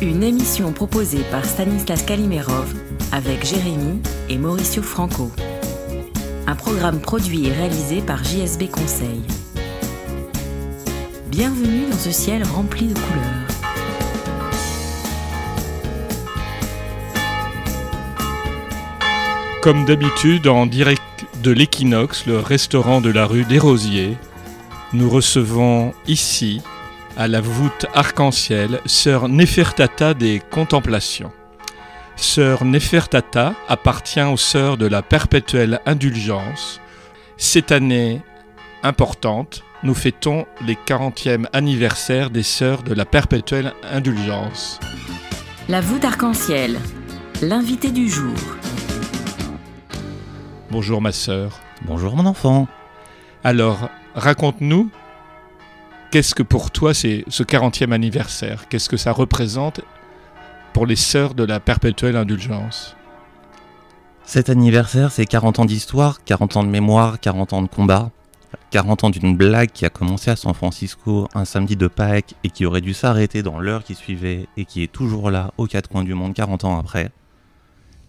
Une émission proposée par Stanislas Kalimerov avec Jérémy et Mauricio Franco. Un programme produit et réalisé par JSB Conseil. Bienvenue dans ce ciel rempli de couleurs. Comme d'habitude, en direct de l'Équinoxe, le restaurant de la rue des Rosiers, nous recevons ici, à la voûte arc-en-ciel, sœur Nefertata des Contemplations. Sœur Nefertata appartient aux sœurs de la perpétuelle indulgence. Cette année importante, nous fêtons les 40e anniversaire des sœurs de la perpétuelle indulgence. La voûte arc-en-ciel, l'invité du jour. Bonjour ma sœur. Bonjour mon enfant. Alors, raconte-nous, qu'est-ce que pour toi c'est ce 40e anniversaire? Qu'est-ce que ça représente pour les sœurs de la perpétuelle indulgence? Cet anniversaire, c'est 40 ans d'histoire, 40 ans de mémoire, 40 ans de combat, 40 ans d'une blague qui a commencé à San Francisco un samedi de Pâques et qui aurait dû s'arrêter dans l'heure qui suivait et qui est toujours là aux quatre coins du monde 40 ans après.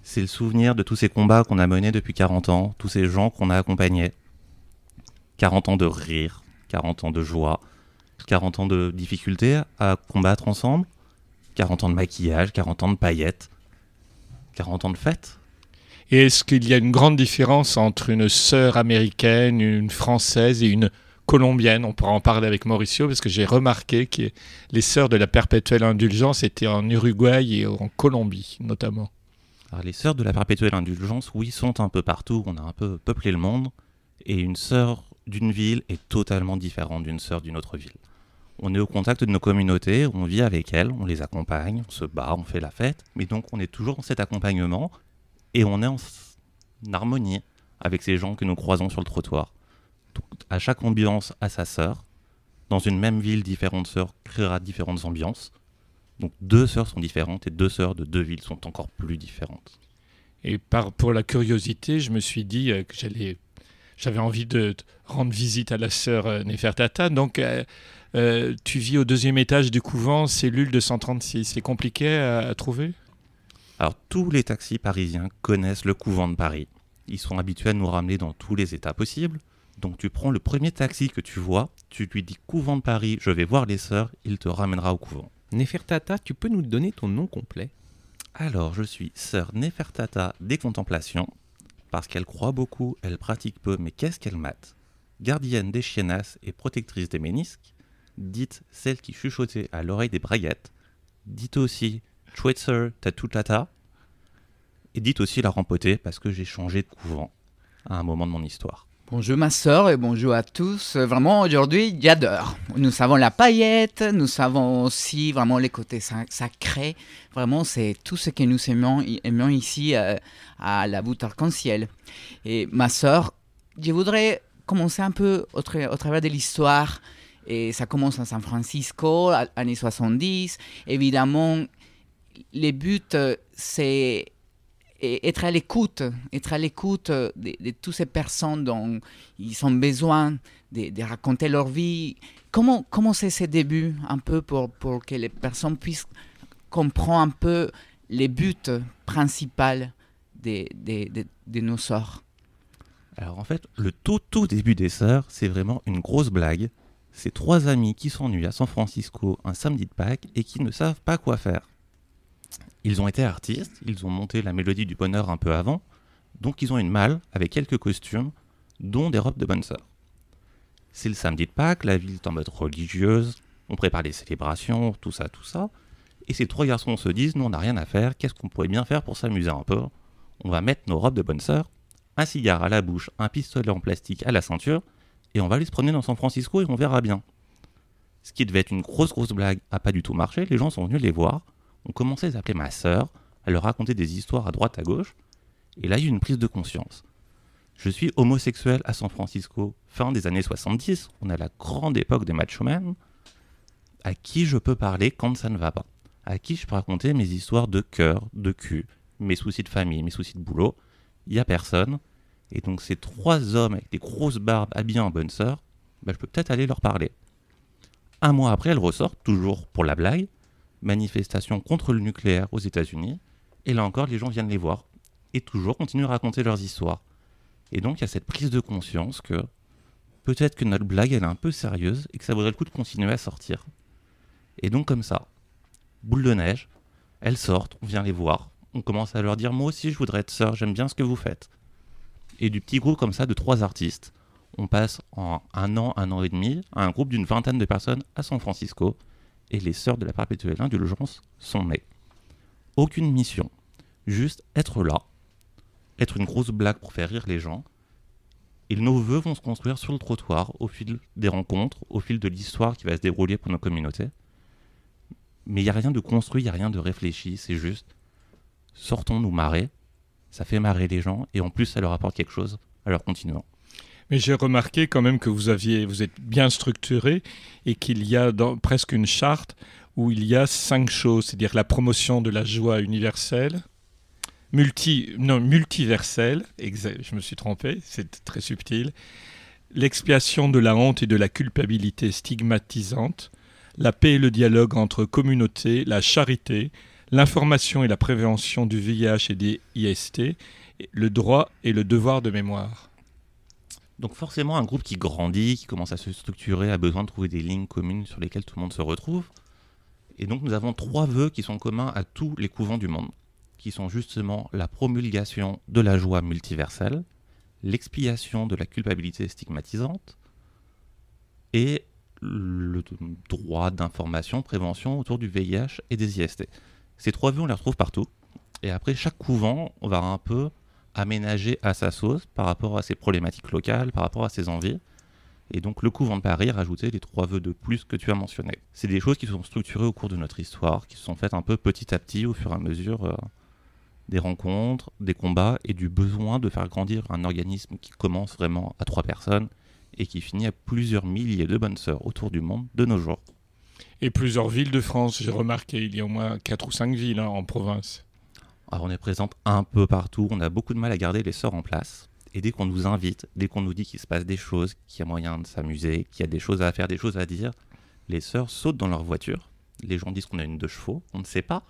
C'est le souvenir de tous ces combats qu'on a menés depuis 40 ans, tous ces gens qu'on a accompagnés. 40 ans de rire, 40 ans de joie, 40 ans de difficultés à combattre ensemble, 40 ans de maquillage, 40 ans de paillettes, 40 ans de fêtes. Et est-ce qu'il y a une grande différence entre une sœur américaine, une française et une colombienne? On pourra en parler avec Mauricio parce que j'ai remarqué que les sœurs de la perpétuelle indulgence étaient en Uruguay et en Colombie notamment. Alors les sœurs de la perpétuelle indulgence, oui, sont un peu partout, on a un peu peuplé le monde, et une sœur d'une ville est totalement différente d'une sœur d'une autre ville. On est au contact de nos communautés, on vit avec elles, on les accompagne, on se bat, on fait la fête, mais donc on est toujours dans cet accompagnement, et on est en, harmonie avec ces gens que nous croisons sur le trottoir. Donc à chaque ambiance à sa sœur, dans une même ville, différentes sœurs créera différentes ambiances. Donc deux sœurs sont différentes et deux sœurs de deux villes sont encore plus différentes. Et par, pour la curiosité, je me suis dit euh, que j'allais, j'avais envie de rendre visite à la sœur euh, Nefertata. Donc, euh, euh, tu vis au deuxième étage du couvent, cellule de 136. C'est compliqué à, à trouver? Alors tous les taxis parisiens connaissent le couvent de Paris. Ils sont habitués à nous ramener dans tous les états possibles. Donc tu prends le premier taxi que tu vois, tu lui dis couvent de Paris, je vais voir les sœurs, il te ramènera au couvent. Nefertata, tu peux nous donner ton nom complet? Alors je suis sœur Nefertata des contemplations, parce qu'elle croit beaucoup, elle pratique peu, mais qu'est-ce qu'elle mate? Gardienne des chiennasses et protectrice des ménisques, dite celle qui chuchotait à l'oreille des braguettes, dite aussi Schweitzer Tatutata, et dite aussi la rempotée parce que j'ai changé de couvent à un moment de mon histoire. Bonjour ma soeur et bonjour à tous. Vraiment aujourd'hui, j'adore. Nous avons la paillette, nous avons aussi vraiment les côtés sa- sacrés. Vraiment, c'est tout ce que nous aimons, ici euh, à la voûte arc-en-ciel. Et ma soeur, je voudrais commencer un peu au travers de l'histoire. Et ça commence à San Francisco, années 70. Évidemment, les buts, euh, c'est et être à l'écoute, être à l'écoute de, toutes ces personnes dont ils ont besoin de, raconter leur vie. Comment comment c'est ces débuts un peu pour, pour que les personnes puissent comprendre un peu les buts principaux de, de nos sorts Alors en fait, le tout tout début des sœurs, c'est vraiment une grosse blague. C'est trois amis qui s'ennuient à San Francisco un samedi de Pâques et qui ne savent pas quoi faire. Ils ont été artistes, ils ont monté la mélodie du bonheur un peu avant, donc ils ont une malle avec quelques costumes, dont des robes de bonne sœur. C'est le samedi de Pâques, la ville est en mode religieuse, on prépare les célébrations, tout ça, tout ça, et ces trois garçons se disent, nous on n'a rien à faire, qu'est-ce qu'on pourrait bien faire pour s'amuser un peu? On va mettre nos robes de bonne sœur, un cigare à la bouche, un pistolet en plastique à la ceinture, et on va aller se promener dans San Francisco et on verra bien. Ce qui devait être une grosse grosse blague a pas du tout marché, les gens sont venus les voir, On commençait à appeler ma sœur, à leur raconter des histoires à droite à gauche. Et là, il y a eu une prise de conscience. Je suis homosexuel à San Francisco, fin des années 70. On a la grande époque des macho men. À qui je peux parler quand ça ne va pas? À qui je peux raconter mes histoires de cœur, de cul, mes soucis de famille, mes soucis de boulot? Il n'y a personne. Et donc ces trois hommes avec des grosses barbes habillés en bonne sœur, bah, je peux peut-être aller leur parler. Un mois après, elle ressort, toujours pour la blague, manifestation contre le nucléaire aux États-Unis. Et là encore, les gens viennent les voir et toujours continuent à raconter leurs histoires. Et donc, il y a cette prise de conscience que peut-être que notre blague, est un peu sérieuse et que ça vaudrait le coup de continuer à sortir. Et donc, comme ça, boule de neige, elles sortent, on vient les voir, on commence à leur dire Moi aussi, je voudrais être sœur, j'aime bien ce que vous faites. Et du petit groupe comme ça de trois artistes, on passe en un an, un an et demi, à un groupe d'une vingtaine de personnes à San Francisco, et les sœurs de la perpétuelle indulgence sont nées. Aucune mission, juste être là, être une grosse blague pour faire rire les gens. Et nos vœux vont se construire sur le trottoir au fil des rencontres, au fil de l'histoire qui va se dérouler pour nos communautés. Mais il n'y a rien de construit, il n'y a rien de réfléchi, c'est juste sortons nous marrer, ça fait marrer les gens et en plus ça leur apporte quelque chose, alors continuons. Mais j'ai remarqué quand même que vous aviez, vous êtes bien structuré et qu'il y a dans, presque une charte où il y a cinq choses, c'est-à-dire la promotion de la joie universelle, multi, non, multiverselle, je me suis trompé, c'est très subtil, l'expiation de la honte et de la culpabilité stigmatisante, la paix et le dialogue entre communautés, la charité, l'information et la prévention du VIH et des IST, le droit et le devoir de mémoire. Donc forcément, un groupe qui grandit, qui commence à se structurer, a besoin de trouver des lignes communes sur lesquelles tout le monde se retrouve. Et donc nous avons trois vœux qui sont communs à tous les couvents du monde, qui sont justement la promulgation de la joie multiverselle, l'expiation de la culpabilité stigmatisante et le droit d'information, prévention autour du VIH et des IST. Ces trois vœux, on les retrouve partout. Et après, chaque couvent, on va un peu aménager à sa sauce par rapport à ses problématiques locales, par rapport à ses envies. Et donc le couvent de Paris a rajouté les trois vœux de plus que tu as mentionnés. C'est des choses qui sont structurées au cours de notre histoire, qui se sont faites un peu petit à petit au fur et à mesure euh, des rencontres, des combats et du besoin de faire grandir un organisme qui commence vraiment à trois personnes et qui finit à plusieurs milliers de bonnes sœurs autour du monde de nos jours. Et plusieurs villes de France, j'ai remarqué, il y a au moins 4 ou 5 villes hein, en province. Alors on est présente un peu partout, on a beaucoup de mal à garder les sœurs en place. Et dès qu'on nous invite, dès qu'on nous dit qu'il se passe des choses, qu'il y a moyen de s'amuser, qu'il y a des choses à faire, des choses à dire, les sœurs sautent dans leur voiture. Les gens disent qu'on a une de chevaux, on ne sait pas.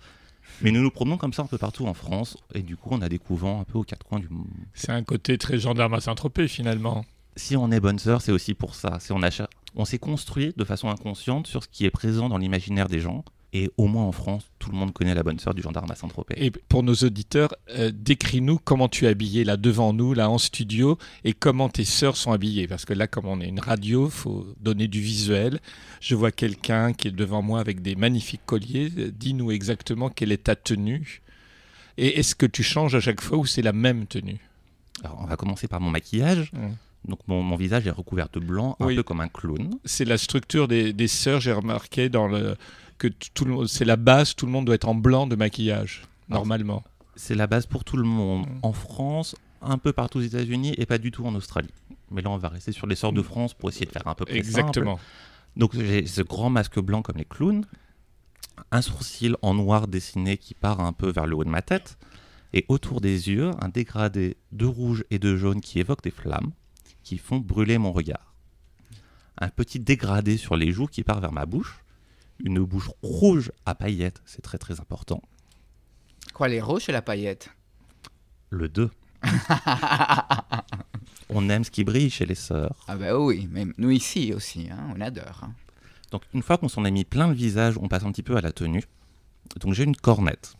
Mais nous nous promenons comme ça un peu partout en France, et du coup on a des couvents un peu aux quatre coins du monde. C'est un côté très gendarme à Saint-Tropez finalement. Si on est bonne sœur, c'est aussi pour ça. C'est on on s'est construit de façon inconsciente sur ce qui est présent dans l'imaginaire des gens. Et au moins en France, tout le monde connaît la bonne sœur du gendarme à Saint-Tropez. Et pour nos auditeurs, euh, décris-nous comment tu es habillé là devant nous, là en studio, et comment tes sœurs sont habillées. Parce que là, comme on est une radio, faut donner du visuel. Je vois quelqu'un qui est devant moi avec des magnifiques colliers. Dis-nous exactement quelle est ta tenue. Et est-ce que tu changes à chaque fois ou c'est la même tenue? Alors, on va commencer par mon maquillage. Mmh. Donc mon, visage est recouvert de blanc, un peu comme un clown. C'est la structure des, des sœurs, j'ai remarqué dans le, que tout c'est la base, tout le monde doit être en blanc de maquillage, normalement. C'est la base pour tout le monde. Mm. En France, un peu partout aux États-Unis et pas du tout en Australie. Mais là, on va rester sur les sœurs de France pour essayer de faire un peu plus Exactement. Donc j'ai ce grand masque blanc comme les clowns, un sourcil en noir dessiné qui part un peu vers le haut de ma tête, et autour des yeux, un dégradé de rouge et de jaune qui évoque des flammes qui font brûler mon regard. Un petit dégradé sur les joues qui part vers ma bouche. Une bouche rouge à paillettes, c'est très très important. Quoi, les rouges et la paillette? Le 2. on aime ce qui brille chez les sœurs. Ah bah oui, mais nous ici aussi, hein, on adore. Hein. Donc une fois qu'on s'en a mis plein le visage, on passe un petit peu à la tenue. Donc j'ai une cornette.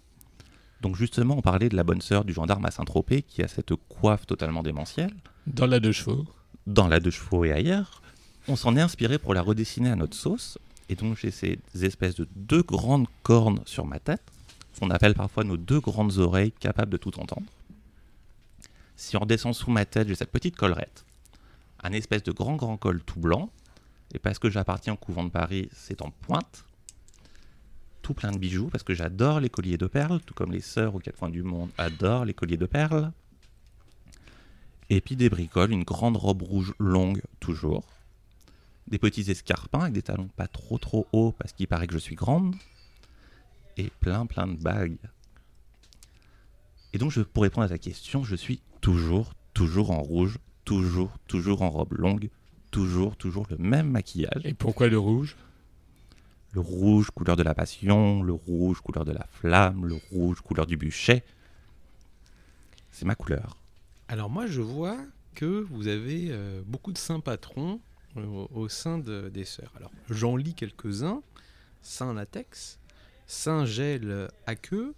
Donc justement, on parlait de la bonne sœur du gendarme à Saint-Tropez qui a cette coiffe totalement démentielle. Dans la deux chevaux. Dans la deux chevaux et ailleurs. On s'en est inspiré pour la redessiner à notre sauce. Et donc j'ai ces espèces de deux grandes cornes sur ma tête, qu'on appelle parfois nos deux grandes oreilles capables de tout entendre. Si on redescend sous ma tête, j'ai cette petite collerette. Un espèce de grand grand col tout blanc. Et parce que j'appartiens au couvent de Paris, c'est en pointe tout plein de bijoux parce que j'adore les colliers de perles, tout comme les sœurs aux quatre coins du monde adorent les colliers de perles. Et puis des bricoles, une grande robe rouge longue, toujours. Des petits escarpins avec des talons pas trop trop hauts parce qu'il paraît que je suis grande. Et plein plein de bagues. Et donc, je, pour répondre à ta question, je suis toujours, toujours en rouge, toujours, toujours en robe longue, toujours, toujours le même maquillage. Et pourquoi le rouge? Le rouge, couleur de la passion, le rouge, couleur de la flamme, le rouge, couleur du bûcher. C'est ma couleur. Alors moi, je vois que vous avez euh, beaucoup de saints patrons euh, au, sein de- des sœurs. Alors j'en lis quelques-uns. Saint Latex, Saint Gel à queue,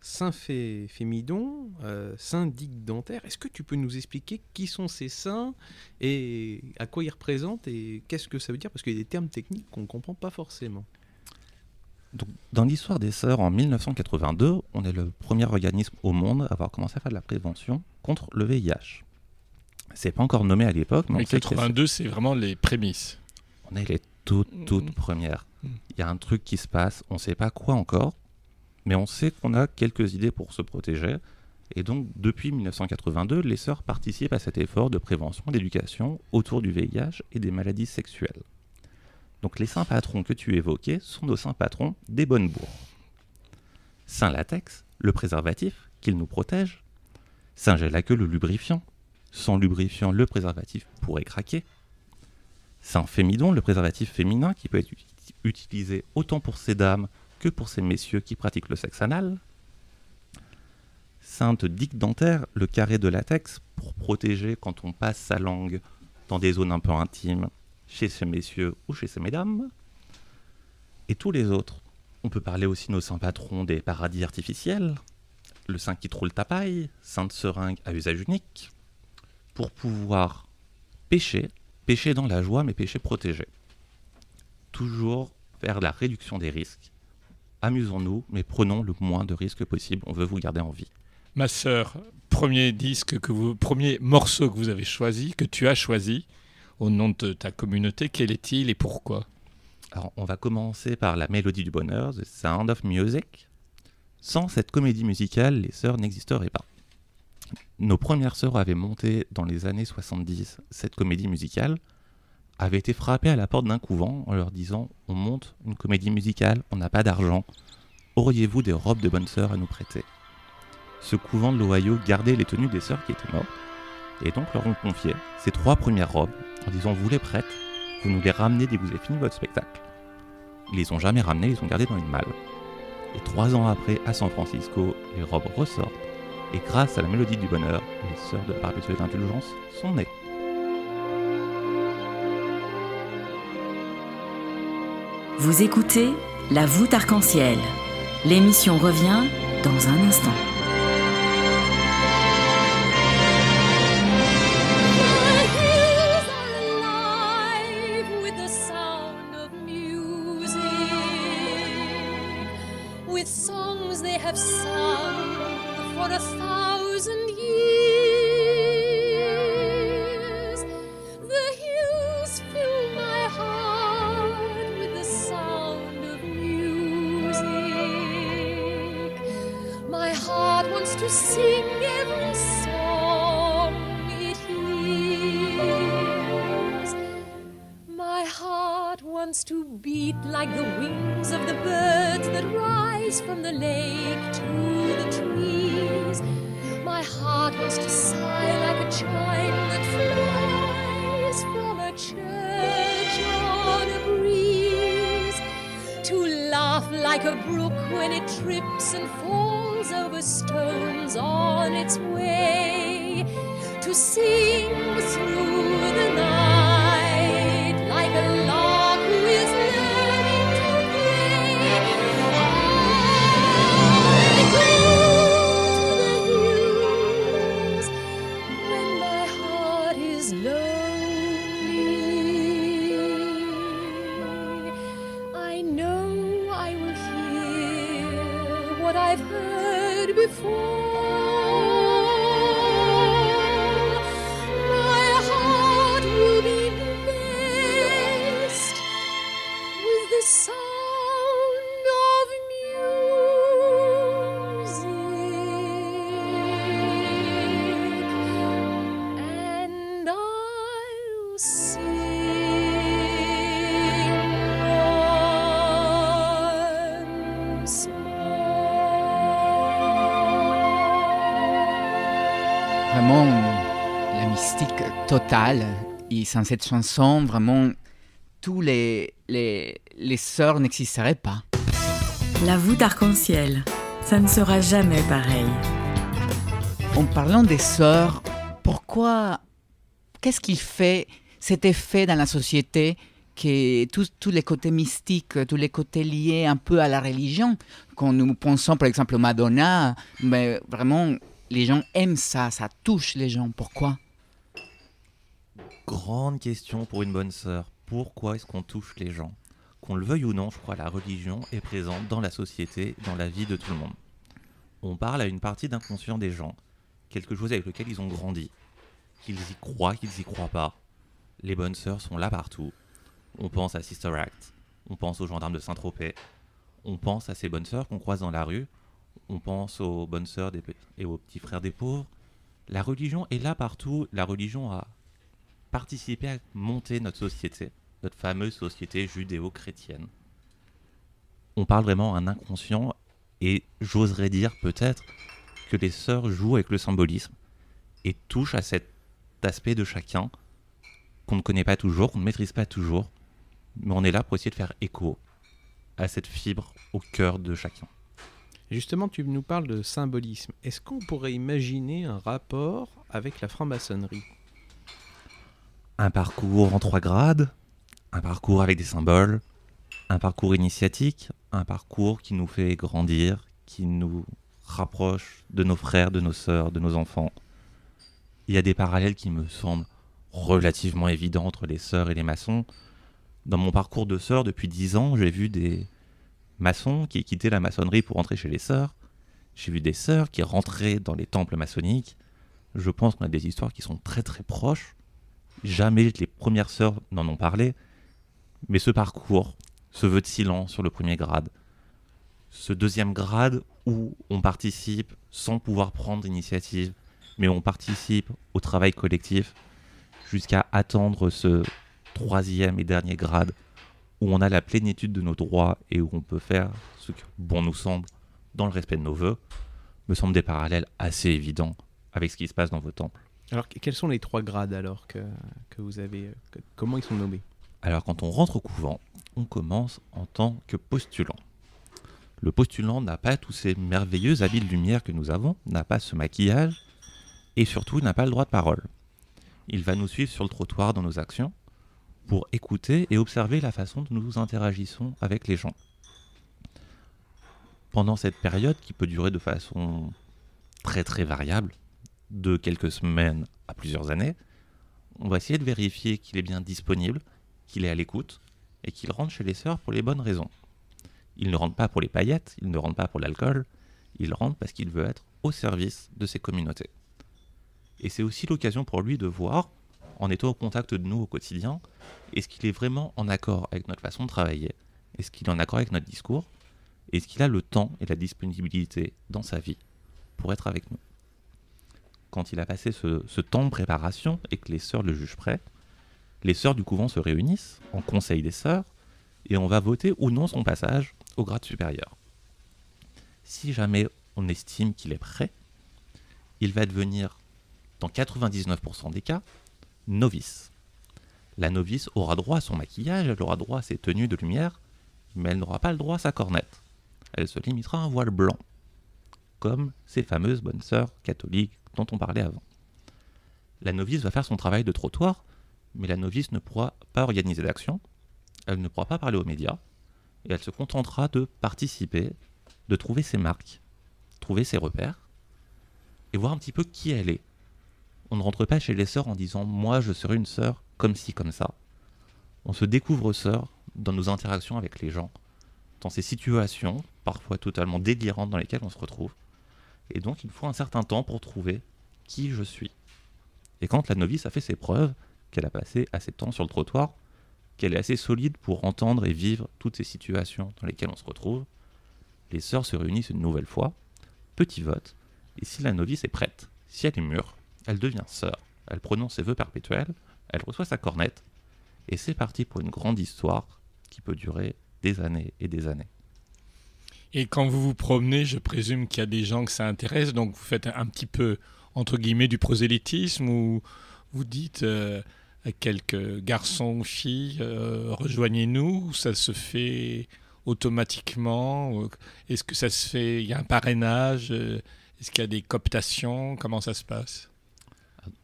Saint Fémidon, euh, Saint Digue Dentaire. Est-ce que tu peux nous expliquer qui sont ces saints et à quoi ils représentent et qu'est-ce que ça veut dire? Parce qu'il y a des termes techniques qu'on ne comprend pas forcément. Donc, dans l'histoire des sœurs, en 1982, on est le premier organisme au monde à avoir commencé à faire de la prévention contre le VIH. C'est pas encore nommé à l'époque, mais Mais sait que c'est- 82, c'est vraiment les prémices. on est les toutes, toutes Mm. premières. Mm. Il y a un truc qui se passe, on sait pas quoi encore, mais on sait qu'on a quelques idées pour se protéger. Et donc, depuis 1982, les sœurs participent à cet effort de prévention et d'éducation autour du VIH et des maladies sexuelles. Donc, les saints patrons que tu évoquais sont nos saints patrons des bonnes bourres. Saint Latex, le préservatif, qu'il nous protège. Saint Gel le lubrifiant. Sans lubrifiant, le préservatif pourrait craquer. Saint Fémidon, le préservatif féminin qui peut être uti- utilisé autant pour ces dames que pour ces messieurs qui pratiquent le sexe anal. Sainte Dique Dentaire, le carré de latex pour protéger quand on passe sa langue dans des zones un peu intimes chez ces messieurs ou chez ces mesdames. Et tous les autres. On peut parler aussi de nos saints patrons des paradis artificiels, le saint qui troule ta paille, sainte seringue à usage unique, pour pouvoir pêcher pêcher dans la joie, mais pêcher protégé. Toujours faire la réduction des risques. Amusons-nous, mais prenons le moins de risques possible. On veut vous garder en vie. Ma sœur, premier disque que vous, premier morceau que vous avez choisi, que tu as choisi au nom de ta communauté, quel est-il et pourquoi Alors, on va commencer par la mélodie du bonheur, The Sound of Music. Sans cette comédie musicale, les sœurs n'existeraient pas. Nos premières sœurs avaient monté dans les années 70 cette comédie musicale, avaient été frappées à la porte d'un couvent en leur disant On monte une comédie musicale, on n'a pas d'argent, auriez-vous des robes de bonnes sœurs à nous prêter? Ce couvent de l'Ohio gardait les tenues des sœurs qui étaient mortes, et donc leur ont confié ces trois premières robes en disant Vous les prêtes, vous nous les ramenez dès que vous avez fini votre spectacle. Ils les ont jamais ramenées, ils les ont gardées dans une malle. Et trois ans après, à San Francisco, les robes ressortent. Et grâce à la mélodie du bonheur, les sœurs de la perpétuelle indulgence sont nées. Vous écoutez La voûte arc-en-ciel. L'émission revient dans un instant. Totale. Et sans cette chanson, vraiment, tous les, les, les sœurs n'existeraient pas. La voûte arc-en-ciel, ça ne sera jamais pareil. En parlant des sœurs, pourquoi, qu'est-ce qui fait cet effet dans la société que tous, tous les côtés mystiques, tous les côtés liés un peu à la religion, quand nous pensons par exemple Madonna, mais vraiment les gens aiment ça, ça touche les gens. Pourquoi? Grande question pour une bonne sœur. Pourquoi est-ce qu'on touche les gens? Qu'on le veuille ou non, je crois la religion est présente dans la société, dans la vie de tout le monde. On parle à une partie d'inconscient des gens, quelque chose avec lequel ils ont grandi. Qu'ils y croient, qu'ils y croient pas. Les bonnes sœurs sont là partout. On pense à Sister Act, on pense aux gendarmes de Saint-Tropez, on pense à ces bonnes sœurs qu'on croise dans la rue, on pense aux bonnes sœurs des et aux petits frères des pauvres. La religion est là partout. La religion a participé à monter notre société, notre fameuse société judéo-chrétienne. On parle vraiment à un inconscient et j'oserais dire peut-être que les sœurs jouent avec le symbolisme et touchent à cet aspect de chacun qu'on ne connaît pas toujours, qu'on ne maîtrise pas toujours, mais on est là pour essayer de faire écho à cette fibre au cœur de chacun. Justement, tu nous parles de symbolisme. Est-ce qu'on pourrait imaginer un rapport avec la franc-maçonnerie? Un parcours en trois grades, un parcours avec des symboles, un parcours initiatique, un parcours qui nous fait grandir, qui nous rapproche de nos frères, de nos sœurs, de nos enfants. Il y a des parallèles qui me semblent relativement évidents entre les sœurs et les maçons. Dans mon parcours de sœur depuis dix ans, j'ai vu des maçons qui quittaient la maçonnerie pour entrer chez les sœurs. J'ai vu des sœurs qui rentraient dans les temples maçonniques. Je pense qu'on a des histoires qui sont très très proches. Jamais les premières sœurs n'en ont parlé. Mais ce parcours, ce vœu de silence sur le premier grade, ce deuxième grade où on participe sans pouvoir prendre d'initiative, mais on participe au travail collectif, jusqu'à attendre ce troisième et dernier grade où on a la plénitude de nos droits et où on peut faire ce que bon nous semble dans le respect de nos voeux, me semblent des parallèles assez évidents avec ce qui se passe dans vos temples. Alors, que- quels sont les trois grades alors que, vous avez Comment ils sont nommés? Alors quand on rentre au couvent, on commence en tant que postulant. Le postulant n'a pas tous ces merveilleux habits de lumière que nous avons, n'a pas ce maquillage, et surtout n'a pas le droit de parole. Il va nous suivre sur le trottoir dans nos actions pour écouter et observer la façon dont nous interagissons avec les gens. Pendant cette période qui peut durer de façon très très variable, de quelques semaines à plusieurs années, on va essayer de vérifier qu'il est bien disponible, qu'il est à l'écoute et qu'il rentre chez les sœurs pour les bonnes raisons. Il ne rentre pas pour les paillettes, il ne rentre pas pour l'alcool, il rentre parce qu'il veut être au service de ses communautés. Et c'est aussi l'occasion pour lui de voir, en étant au contact de nous au quotidien, est-ce qu'il est vraiment en accord avec notre façon de travailler, est-ce qu'il est en accord avec notre discours, est-ce qu'il a le temps et la disponibilité dans sa vie pour être avec nous? Quand il a passé ce, temps de préparation et que les sœurs le jugent prêt, les sœurs du couvent se réunissent en conseil des sœurs et on va voter ou non son passage au grade supérieur. Si jamais on estime qu'il est prêt, il va devenir, dans 99% des cas, novice. La novice aura droit à son maquillage, elle aura droit à ses tenues de lumière, mais elle n'aura pas le droit à sa cornette. Elle se limitera à un voile blanc, comme ces fameuses bonnes sœurs catholiques dont on parlait avant. La novice va faire son travail de trottoir, mais la novice ne pourra pas organiser d'action, elle ne pourra pas parler aux médias, et elle se contentera de participer, de trouver ses marques, trouver ses repères, et voir un petit peu qui elle est. On ne rentre pas chez les sœurs en disant moi je serai une sœur comme ci, comme ça. On se découvre sœur dans nos interactions avec les gens, dans ces situations, parfois totalement délirantes dans lesquelles on se retrouve. Et donc il faut un certain temps pour trouver qui je suis. Et quand la novice a fait ses preuves, qu'elle a passé assez de temps sur le trottoir, qu'elle est assez solide pour entendre et vivre toutes ces situations dans lesquelles on se retrouve, les sœurs se réunissent une nouvelle fois, petit vote, et si la novice est prête, si elle est mûre, elle devient sœur, elle prononce ses vœux perpétuels, elle reçoit sa cornette, et c'est parti pour une grande histoire qui peut durer des années et des années. Et quand vous vous promenez, je présume qu'il y a des gens que ça intéresse, donc vous faites un petit peu entre guillemets, du prosélytisme où vous dites euh, à quelques garçons ou filles, euh, rejoignez-nous, ça se fait automatiquement Est-ce que ça se fait, il y a un parrainage Est-ce qu'il y a des cooptations Comment ça se passe?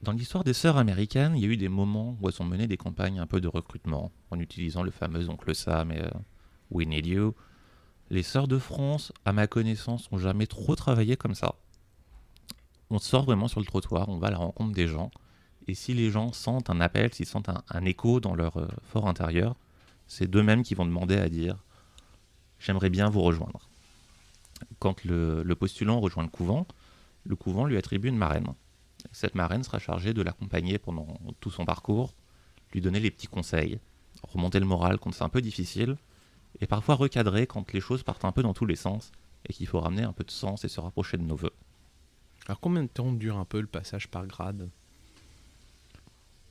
Dans l'histoire des sœurs américaines, il y a eu des moments où elles ont mené des campagnes un peu de recrutement, en utilisant le fameux oncle Sam et We Need You. Les sœurs de France, à ma connaissance, n'ont jamais trop travaillé comme ça. On sort vraiment sur le trottoir, on va à la rencontre des gens, et si les gens sentent un appel, s'ils sentent un, écho dans leur euh, fort intérieur, c'est d'eux-mêmes qui vont demander à dire J'aimerais bien vous rejoindre. Quand le, le postulant rejoint le couvent, le couvent lui attribue une marraine. Cette marraine sera chargée de l'accompagner pendant tout son parcours, lui donner les petits conseils, remonter le moral quand c'est un peu difficile, et parfois recadrer quand les choses partent un peu dans tous les sens et qu'il faut ramener un peu de sens et se rapprocher de nos voeux. Alors combien de temps dure un peu le passage par grade?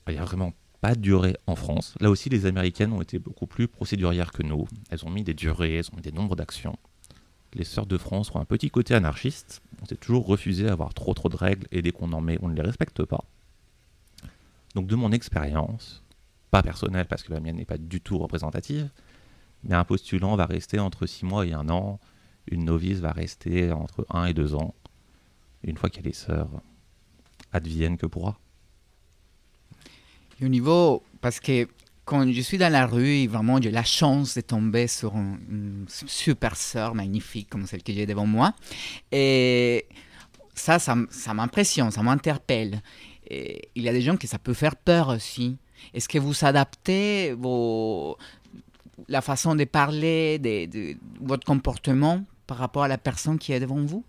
Il n'y a vraiment pas de durée en France. Là aussi, les Américaines ont été beaucoup plus procédurières que nous. Elles ont mis des durées, elles ont mis des nombres d'actions. Les sœurs de France ont un petit côté anarchiste. On s'est toujours refusé à avoir trop trop de règles et dès qu'on en met, on ne les respecte pas. Donc de mon expérience, pas personnelle parce que la mienne n'est pas du tout représentative, mais un postulant va rester entre 6 mois et 1 an, une novice va rester entre 1 et 2 ans. Une fois qu'elle est sœur, advienne que pourra. au niveau, parce que quand je suis dans la rue, vraiment, j'ai la chance de tomber sur une, super sœur magnifique comme celle que j'ai devant moi. Et ça, ça, ça m'impressionne, ça m'interpelle. il y a des gens que ça peut faire peur aussi. Est-ce que vous adaptez vos, la façon de parler, de, votre comportement par rapport à la personne qui est devant vous?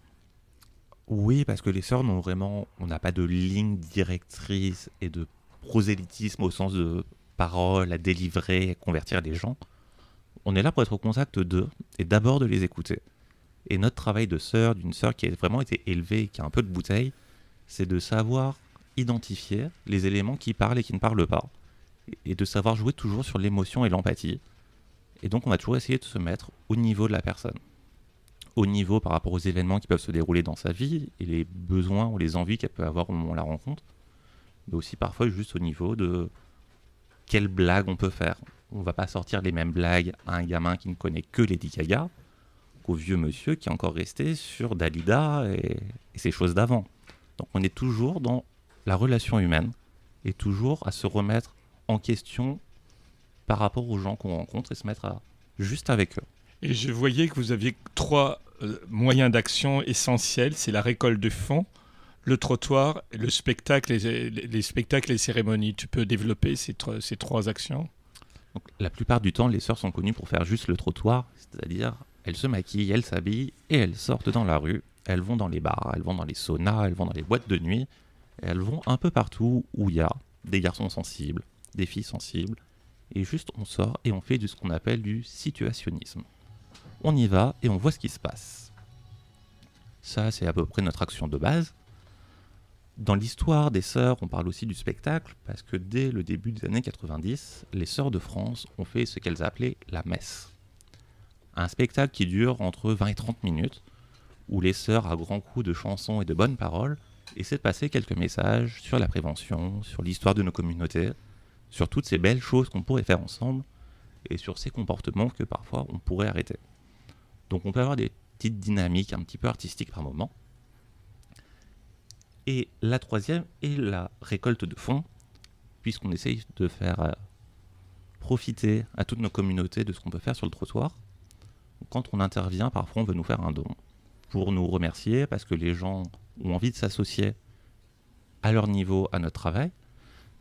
Oui, parce que les sœurs n'ont vraiment, on n'a pas de ligne directrice et de prosélytisme au sens de parole à délivrer, à convertir les gens. On est là pour être au contact d'eux et d'abord de les écouter. Et notre travail de sœur, d'une sœur qui a vraiment été élevée, qui a un peu de bouteille, c'est de savoir identifier les éléments qui parlent et qui ne parlent pas. Et de savoir jouer toujours sur l'émotion et l'empathie. Et donc on va toujours essayer de se mettre au niveau de la personne. Au niveau par rapport aux événements qui peuvent se dérouler dans sa vie et les besoins ou les envies qu'elle peut avoir au moment on la rencontre. Mais aussi parfois juste au niveau de quelle blague on peut faire. On va pas sortir les mêmes blagues à un gamin qui ne connaît que Lady Gaga qu'au vieux monsieur qui est encore resté sur Dalida et, et ces choses d'avant. Donc on est toujours dans la relation humaine et toujours à se remettre en question par rapport aux gens qu'on rencontre et se mettre à, juste avec eux. Et je voyais que vous aviez trois euh, moyens d'action essentiels, c'est la récolte de fonds, le trottoir, le spectacle, les, les spectacles et les cérémonies. Tu peux développer ces, ces trois actions? Donc, La plupart du temps, les sœurs sont connues pour faire juste le trottoir, c'est-à-dire elles se maquillent, elles s'habillent et elles sortent dans la rue. Elles vont dans les bars, elles vont dans les saunas, elles vont dans les boîtes de nuit. elles vont un peu partout où il y a des garçons sensibles, des filles sensibles, et juste on sort et on fait de ce qu'on appelle du situationnisme. On y va et on voit ce qui se passe. Ça, c'est à peu près notre action de base. Dans l'histoire des sœurs, on parle aussi du spectacle, parce que dès le début des années 90, les sœurs de France ont fait ce qu'elles appelaient la messe. Un spectacle qui dure entre 20 et 30 minutes, où les sœurs, à grands coups de chansons et de bonnes paroles, essaient de passer quelques messages sur la prévention, sur l'histoire de nos communautés, sur toutes ces belles choses qu'on pourrait faire ensemble et sur ces comportements que parfois on pourrait arrêter. Donc on peut avoir des petites dynamiques un petit peu artistiques par moment. Et la troisième est la récolte de fonds, puisqu'on essaye de faire euh, profiter à toutes nos communautés de ce qu'on peut faire sur le trottoir. Quand on intervient, parfois on veut nous faire un don pour nous remercier parce que les gens ont envie de s'associer à leur niveau à notre travail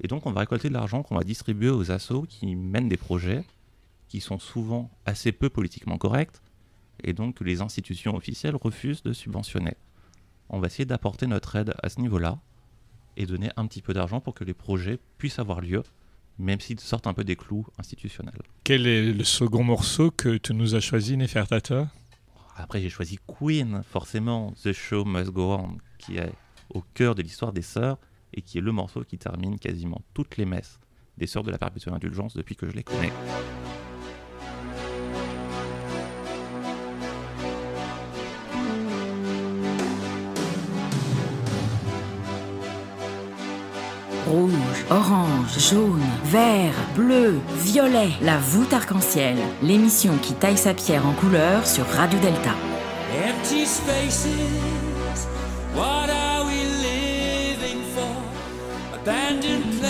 et donc, on va récolter de l'argent qu'on va distribuer aux assos qui mènent des projets qui sont souvent assez peu politiquement corrects et donc que les institutions officielles refusent de subventionner. On va essayer d'apporter notre aide à ce niveau-là et donner un petit peu d'argent pour que les projets puissent avoir lieu, même s'ils sortent un peu des clous institutionnels. Quel est le second morceau que tu nous as choisi, Nefertata Après, j'ai choisi Queen, forcément, The Show Must Go On, qui est au cœur de l'histoire des sœurs et qui est le morceau qui termine quasiment toutes les messes des Sœurs de la Perpétuelle Indulgence depuis que je les connais. rouge, orange, jaune, vert, bleu, violet. La voûte arc-en-ciel, l'émission qui taille sa pierre en couleur sur Radio Delta. Empty spaces, what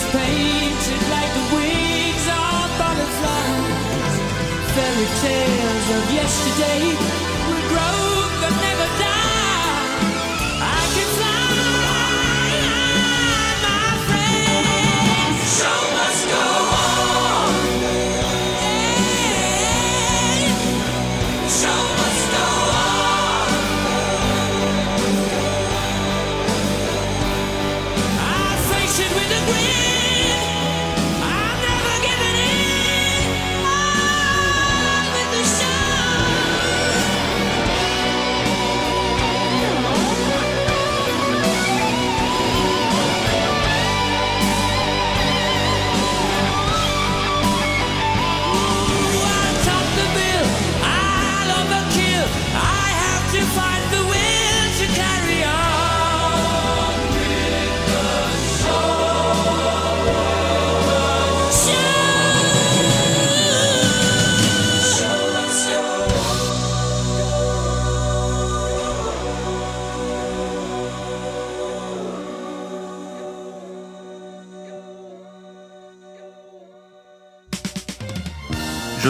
Is painted like the wings of butterflies. Fairy tales of yesterday will grow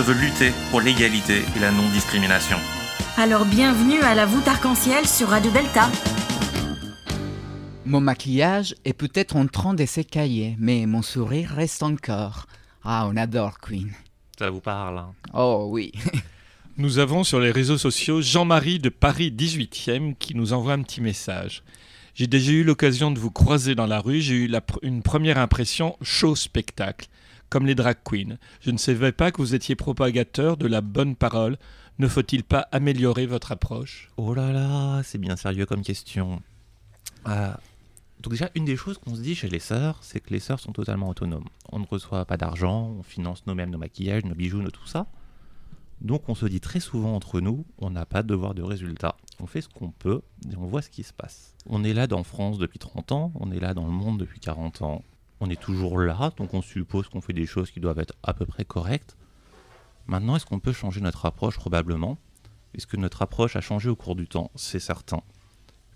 Je veux lutter pour l'égalité et la non-discrimination. Alors bienvenue à la voûte arc-en-ciel sur Radio Delta. Mon maquillage est peut-être en train de s'écailler, mais mon sourire reste encore. Ah, on adore Queen. Ça vous parle hein Oh oui. Nous avons sur les réseaux sociaux Jean-Marie de Paris 18e qui nous envoie un petit message. J'ai déjà eu l'occasion de vous croiser dans la rue, j'ai eu la pr- une première impression chaud spectacle, comme les drag queens. Je ne savais pas que vous étiez propagateur de la bonne parole. Ne faut-il pas améliorer votre approche? Oh là là, c'est bien sérieux comme question. Euh, donc déjà, une des choses qu'on se dit chez les sœurs, c'est que les sœurs sont totalement autonomes. On ne reçoit pas d'argent, on finance nous-mêmes nos maquillages, nos bijoux, nos tout ça. Donc on se dit très souvent entre nous, on n'a pas de devoir de résultat. On fait ce qu'on peut et on voit ce qui se passe. On est là dans France depuis 30 ans, on est là dans le monde depuis 40 ans. On est toujours là, donc on suppose qu'on fait des choses qui doivent être à peu près correctes. Maintenant, est-ce qu'on peut changer notre approche? Probablement. Est-ce que notre approche a changé au cours du temps? C'est certain.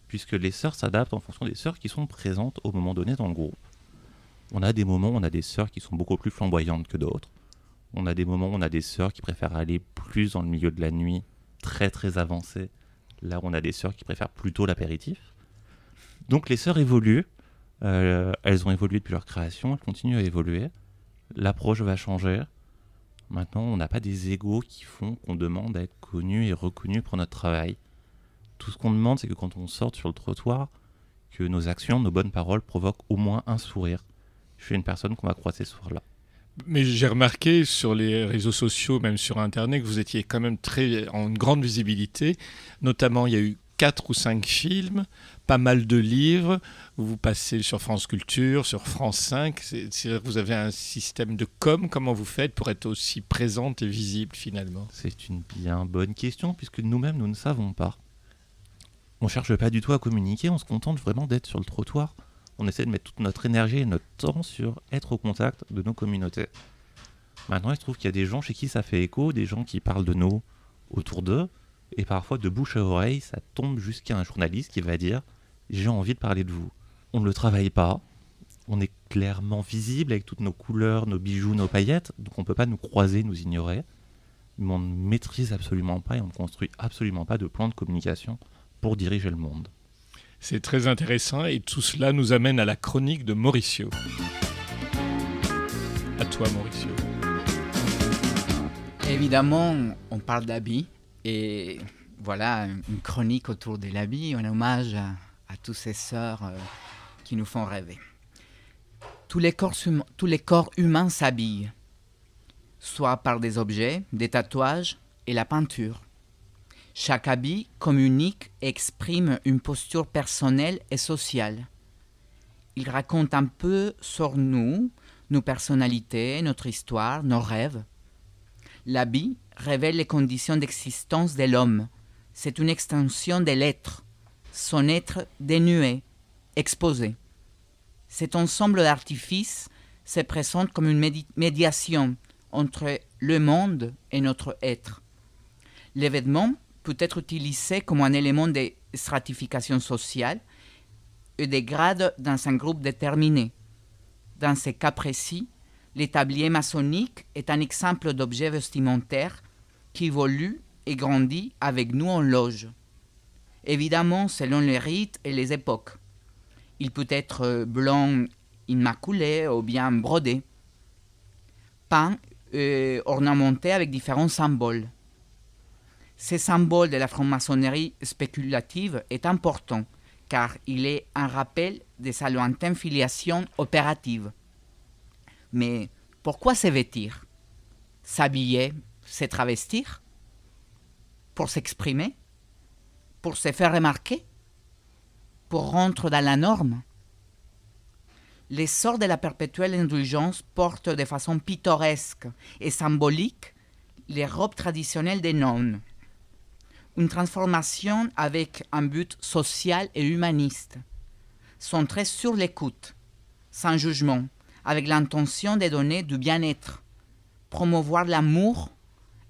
Puisque les sœurs s'adaptent en fonction des sœurs qui sont présentes au moment donné dans le groupe. On a des moments où on a des sœurs qui sont beaucoup plus flamboyantes que d'autres. On a des moments où on a des sœurs qui préfèrent aller plus dans le milieu de la nuit, très très avancé. Là on a des sœurs qui préfèrent plutôt l'apéritif. Donc les sœurs évoluent. Euh, elles ont évolué depuis leur création, elles continuent à évoluer. L'approche va changer. Maintenant, on n'a pas des égaux qui font qu'on demande à être connu et reconnu pour notre travail. Tout ce qu'on demande, c'est que quand on sort sur le trottoir, que nos actions, nos bonnes paroles provoquent au moins un sourire. Je suis une personne qu'on va croiser ce soir-là. Mais j'ai remarqué sur les réseaux sociaux, même sur Internet, que vous étiez quand même très en grande visibilité. Notamment, il y a eu quatre ou cinq films, pas mal de livres. Vous passez sur France Culture, sur France 5. C'est- c'est-à-dire que vous avez un système de com. Comment vous faites pour être aussi présente et visible finalement? C'est une bien bonne question, puisque nous-mêmes, nous ne savons pas. On cherche pas du tout à communiquer, on se contente vraiment d'être sur le trottoir. On essaie de mettre toute notre énergie et notre temps sur être au contact de nos communautés. Maintenant, il se trouve qu'il y a des gens chez qui ça fait écho, des gens qui parlent de nous autour d'eux, et parfois de bouche à oreille, ça tombe jusqu'à un journaliste qui va dire J'ai envie de parler de vous. On ne le travaille pas, on est clairement visible avec toutes nos couleurs, nos bijoux, nos paillettes, donc on ne peut pas nous croiser, nous ignorer mais on ne maîtrise absolument pas et on ne construit absolument pas de plan de communication pour diriger le monde. C'est très intéressant et tout cela nous amène à la chronique de Mauricio. À toi, Mauricio. Évidemment, on parle d'habits et voilà une chronique autour de l'habit en hommage à, à tous ces sœurs euh, qui nous font rêver. Tous les corps, hum- tous les corps humains s'habillent, soit par des objets, des tatouages et la peinture. Chaque habit communique et exprime une posture personnelle et sociale. Il raconte un peu sur nous, nos personnalités, notre histoire, nos rêves. L'habit révèle les conditions d'existence de l'homme. C'est une extension de l'être, son être dénué, exposé. Cet ensemble d'artifices se présente comme une médi- médiation entre le monde et notre être. L'événement peut être utilisé comme un élément de stratification sociale et de grade dans un groupe déterminé. Dans ce cas précis, les tabliers maçonniques est un exemple d'objet vestimentaire qui évolue et grandit avec nous en loge. Évidemment, selon les rites et les époques. Il peut être euh, blanc immaculé ou bien brodé, peint et ornementé avec différents symboles. Ce symbole de la franc-maçonnerie spéculative est important car il est un rappel de sa lointaine filiation opérative. Mais pourquoi se vêtir? S'habiller, se travestir? Pour s'exprimer? Pour se faire remarquer? Pour rentrer dans la norme? L'essor de la perpétuelle indulgence porte de façon pittoresque et symbolique les robes traditionnelles des nonnes. Une transformation avec un but social et humaniste, centré sur l'écoute, sans jugement, avec l'intention de donner du bien-être, promouvoir l'amour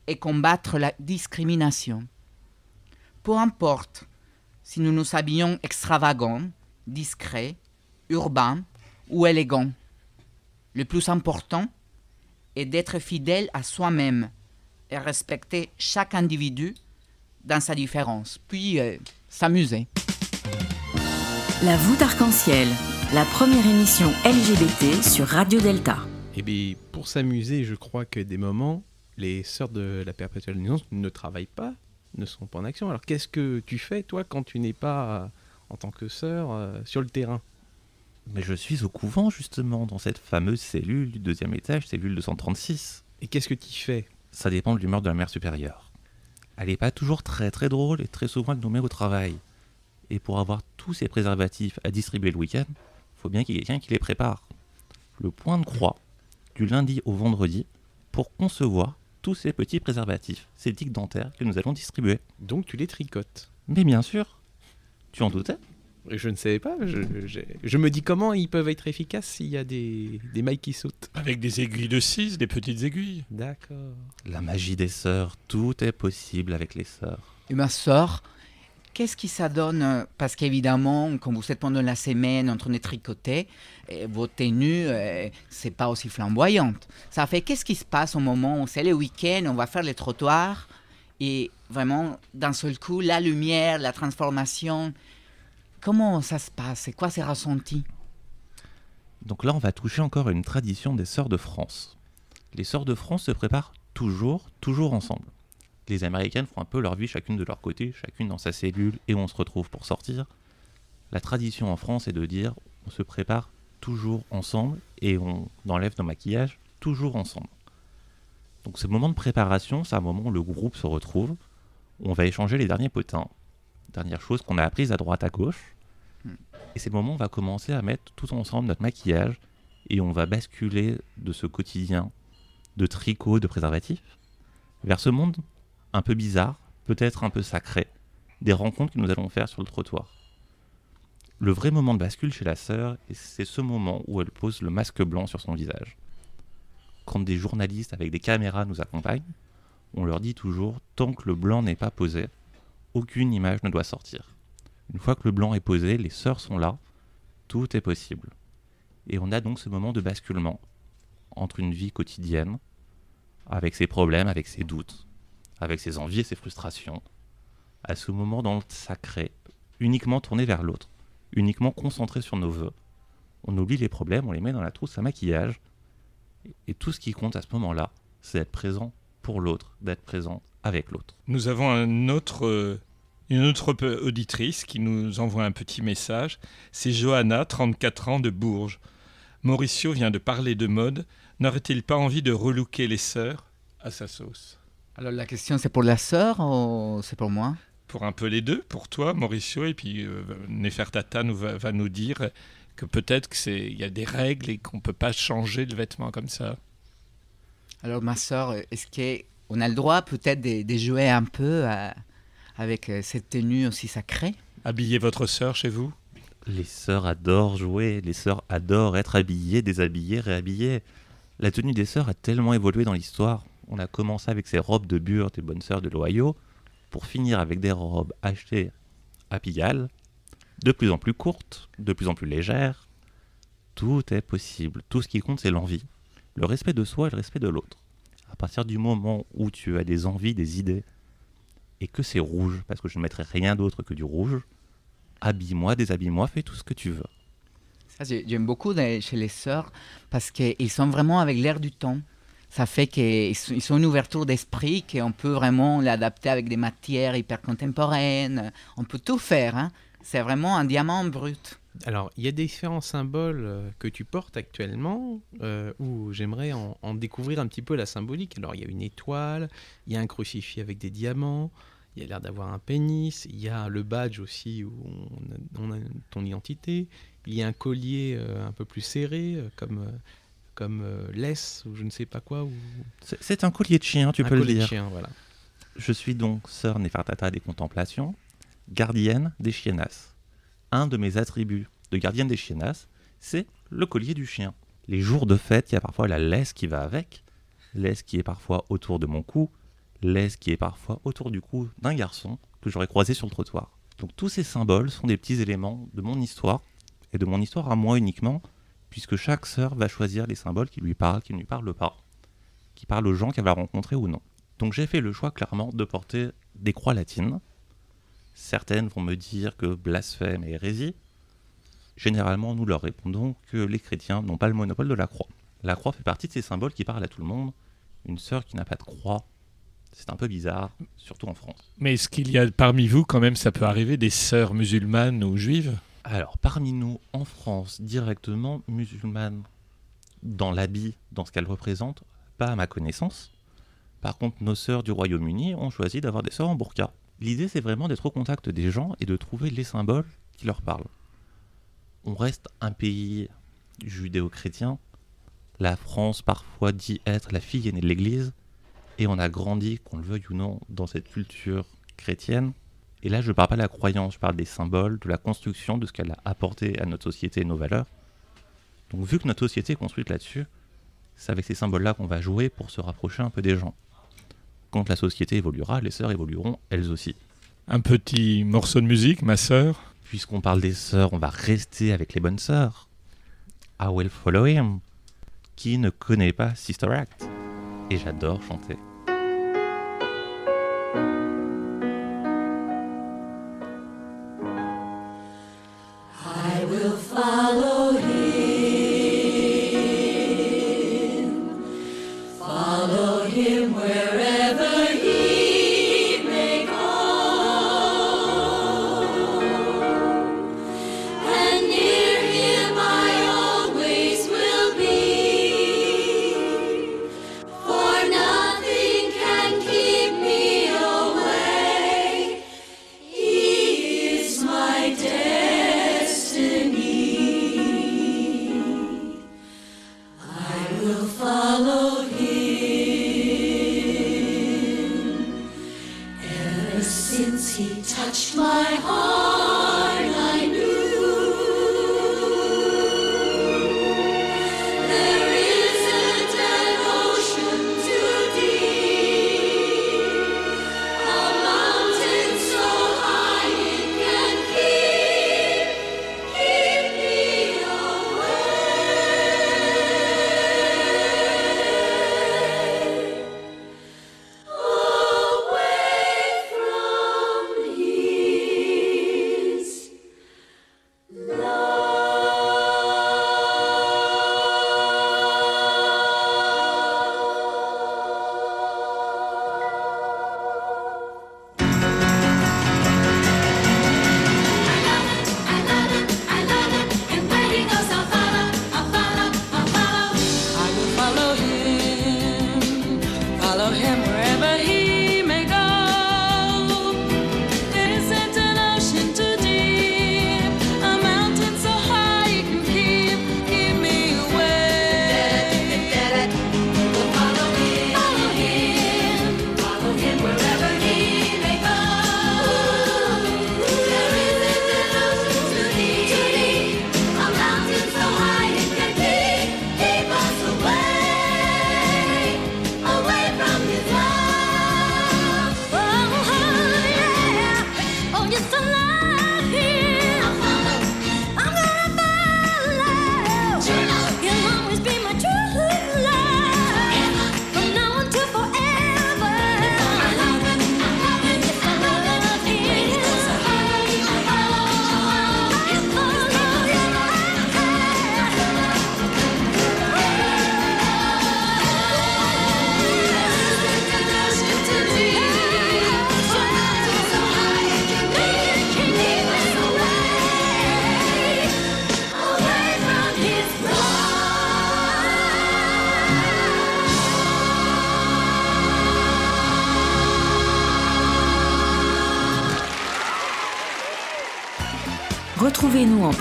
et combattre la discrimination. Peu importe si nous nous habillons extravagants, discrets, urbains ou élégants. Le plus important est d'être fidèle à soi-même et respecter chaque individu dans sa différence, puis euh, s'amuser. La voûte arc-en-ciel, la première émission LGBT sur Radio Delta. Et bien, pour s'amuser, je crois que des moments, les sœurs de la perpétuelle nuance ne travaillent pas, ne sont pas en action. Alors qu'est-ce que tu fais, toi, quand tu n'es pas, euh, en tant que sœur, euh, sur le terrain? Mais je suis au couvent justement, dans cette fameuse cellule du deuxième étage, cellule 236. Et qu'est-ce que tu fais? Ça dépend de l'humeur de la mère supérieure. Elle n'est pas toujours très très drôle et très souvent elle nous met au travail. Et pour avoir tous ces préservatifs à distribuer le week-end, faut bien qu'il y ait quelqu'un qui les prépare. Le point de croix, du lundi au vendredi, pour concevoir tous ces petits préservatifs, ces tiques dentaires que nous allons distribuer. Donc tu les tricotes. Mais bien sûr, tu en doutais? Je ne savais pas. Je, je- je me dis comment ils peuvent être efficaces s'il y a des, des mailles qui sautent. Avec des aiguilles de 6, des petites aiguilles. D'accord. La magie des sœurs, tout est possible avec les sœurs. Et ma soeur, qu'est-ce qui ça donne euh, Parce qu'évidemment, quand vous êtes pendant la semaine en train de tricoter, euh, vos tenues, euh, c'est pas aussi flamboyante. Ça fait qu'est-ce qui se passe au moment où c'est le week-end, on va faire les trottoirs et vraiment d'un seul coup, la lumière, la transformation. Comment ça se passe? C'est quoi ces ressentis? Donc là, on va toucher encore une tradition des sœurs de France. Les sœurs de France se préparent toujours, toujours ensemble. Les Américaines font un peu leur vie chacune de leur côté, chacune dans sa cellule, et on se retrouve pour sortir. La tradition en France est de dire on se prépare toujours ensemble et on enlève nos maquillages toujours ensemble. Donc ce moment de préparation, c'est un moment où le groupe se retrouve, on va échanger les derniers potins, dernières choses qu'on a apprises à droite à gauche. Et c'est le moment où on va commencer à mettre tout ensemble notre maquillage et on va basculer de ce quotidien de tricot, de préservatif, vers ce monde un peu bizarre, peut-être un peu sacré, des rencontres que nous allons faire sur le trottoir. Le vrai moment de bascule chez la sœur, c'est ce moment où elle pose le masque blanc sur son visage. Quand des journalistes avec des caméras nous accompagnent, on leur dit toujours tant que le blanc n'est pas posé, aucune image ne doit sortir. Une fois que le blanc est posé, les sœurs sont là, tout est possible. Et on a donc ce moment de basculement entre une vie quotidienne, avec ses problèmes, avec ses doutes, avec ses envies et ses frustrations, à ce moment dans le sacré, uniquement tourné vers l'autre, uniquement concentré sur nos voeux. On oublie les problèmes, on les met dans la trousse à maquillage, et- tout ce qui compte à ce moment-là, c'est d'être présent pour l'autre, d'être présent avec l'autre. Nous avons euh, une autre auditrice qui nous envoie un petit message. C'est Johanna, 34 ans, de Bourges. Mauricio vient de parler de mode. N'aurait-il pas envie de relooker les sœurs à sa sauce? Alors la question, c'est pour la sœur ou c'est pour moi? Pour un peu les deux, pour toi, Mauricio, et puis euh, Nefertata nous va, va nous dire que peut-être que c'est il y a des règles et qu'on peut pas changer de vêtements comme ça. Alors ma sœur, est-ce qu'on a le droit peut-être de, de jouer un peu euh, avec euh, cette tenue aussi sacrée? Habillez votre sœur chez vous Les sœurs adorent jouer, les sœurs adorent être habillées, déshabillées, réhabillées. La tenue des sœurs a tellement évolué dans l'histoire. On a commencé avec ces robes de bure des bonnes sœurs de l'Ohio, pour finir avec des robes achetées à Pigalle, de plus en plus courtes, de plus en plus légères. Tout est possible. Tout ce qui compte, c'est l'envie. Le respect de soi et le respect de l'autre. À partir du moment où tu as des envies, des idées, et que c'est rouge, parce que je ne mettrai rien d'autre que du rouge, habille-moi, déshabille-moi, fais tout ce que tu veux. Ça, j'ai- j'aime beaucoup chez les sœurs parce qu'ils sont vraiment avec l'air du temps. Ça fait qu'ils sont, une ouverture d'esprit qu'on peut vraiment l'adapter avec des matières hyper contemporaines. On peut tout faire. hein. C'est vraiment un diamant brut. Alors, il y a différents symboles euh, que tu portes actuellement euh, où j'aimerais en, découvrir un petit peu la symbolique. Alors, il y a une étoile, il y a un crucifix avec des diamants, il y a l'air d'avoir un pénis, il y a le badge aussi où on a, on a ton identité, il y a un collier euh, un peu plus serré comme, comme euh, laisse ou je ne sais pas quoi. Ou... C'est- un collier de chien, tu un peux le collier de dire. chien, voilà. Je suis donc sœur Nefertata des contemplations, gardienne des chienasses. Un de mes attributs de gardienne des chienasses, c'est le collier du chien. Les jours de fête, il y a parfois la laisse qui va avec, laisse qui est parfois autour de mon cou, laisse qui est parfois autour du cou d'un garçon que j'aurais croisé sur le trottoir. Donc tous ces symboles sont des petits éléments de mon histoire, et de mon histoire à moi uniquement, puisque chaque sœur va choisir les symboles qui lui parlent, qui ne lui parlent pas, qui parlent aux gens qu'elle va rencontrer ou non. Donc j'ai fait le choix clairement de porter des croix latines. Certaines vont me dire que blasphème et hérésie. Généralement, nous leur répondons que les chrétiens n'ont pas le monopole de la croix. La croix fait partie de ces symboles qui parlent à tout le monde. Une sœur qui n'a pas de croix, c'est un peu bizarre, surtout en France. Mais est-ce qu'il y a parmi vous, quand même, ça peut arriver, des sœurs musulmanes ou juives? Alors, parmi nous, en France, directement musulmane, dans l'habit, dans ce qu'elle représente, pas à ma connaissance. Par contre, nos sœurs du Royaume-Uni ont choisi d'avoir des sœurs en burqa. L'idée, c'est vraiment d'être au contact des gens et de trouver les symboles qui leur parlent. On reste un pays judéo-chrétien. La France, parfois, dit être la fille aînée de l'Église. et on a grandi, qu'on le veuille ou non, dans cette culture chrétienne. Et là, je ne parle pas de la croyance, je parle des symboles, de la construction, de ce qu'elle a apporté à notre société et nos valeurs. Donc vu que notre société est construite là-dessus, c'est avec ces symboles-là qu'on va jouer pour se rapprocher un peu des gens. Quand la société évoluera, les sœurs évolueront elles aussi. Un petit morceau de musique, ma sœur. Puisqu'on parle des sœurs, on va rester avec les bonnes sœurs. I will follow him. Qui ne connaît pas Sister Act Et j'adore chanter.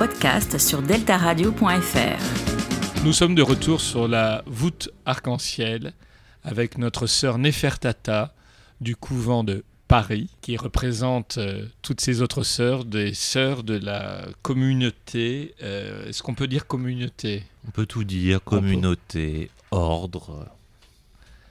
Podcast sur deltaradio.fr. Nous sommes de retour sur la voûte arc-en-ciel avec notre sœur Nefertata du couvent de Paris qui représente euh, toutes ces autres sœurs, des sœurs de la communauté. euh, Est-ce qu'on peut dire communauté? On peut tout dire, peut. communauté, ordre.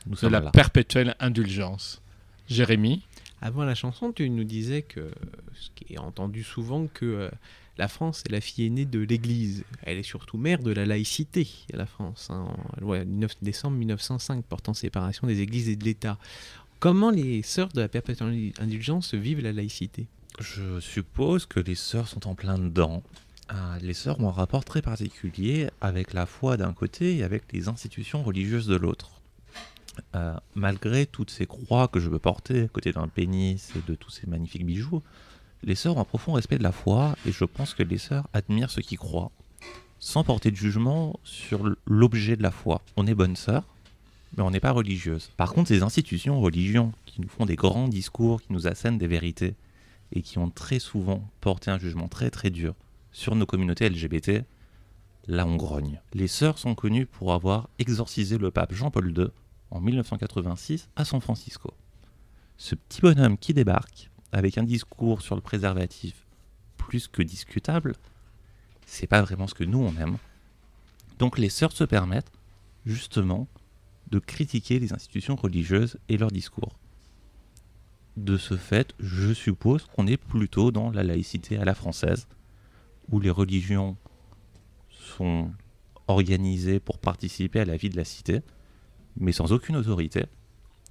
Nous De la là. perpétuelle indulgence. Jérémy? Avant la chanson, tu nous disais que, ce qui est entendu souvent, que euh, la France est la fille aînée de l'Église. Elle est surtout mère de la laïcité, la France. hein, en loi du 9 décembre 1905 portant séparation des Églises et de l'État. Comment les sœurs de la perpétuelle indulgence vivent la laïcité? Je suppose que les sœurs sont en plein dedans. Ah, les sœurs ont un rapport très particulier avec la foi d'un côté et avec les institutions religieuses de l'autre. Euh, malgré toutes ces croix que je veux porter côté d'un pénis et de tous ces magnifiques bijoux, les sœurs ont un profond respect de la foi et je pense que les sœurs admirent ceux qui croient, sans porter de jugement sur l'objet de la foi. On est bonnes sœurs, mais on n'est pas religieuses. Par contre, ces institutions, religions, qui nous font des grands discours, qui nous assènent des vérités, et qui ont très souvent porté un jugement très très dur sur nos communautés LGBT, là on grogne. Les sœurs sont connues pour avoir exorcisé le pape Jean-Paul II en 1986 à San Francisco. Ce petit bonhomme qui débarque avec un discours sur le préservatif plus que discutable, c'est pas vraiment ce que nous on aime. Donc les sœurs se permettent justement de critiquer les institutions religieuses et leurs discours. De ce fait, je suppose qu'on est plutôt dans la laïcité à la française, où les religions sont organisées pour participer à la vie de la cité, mais sans aucune autorité,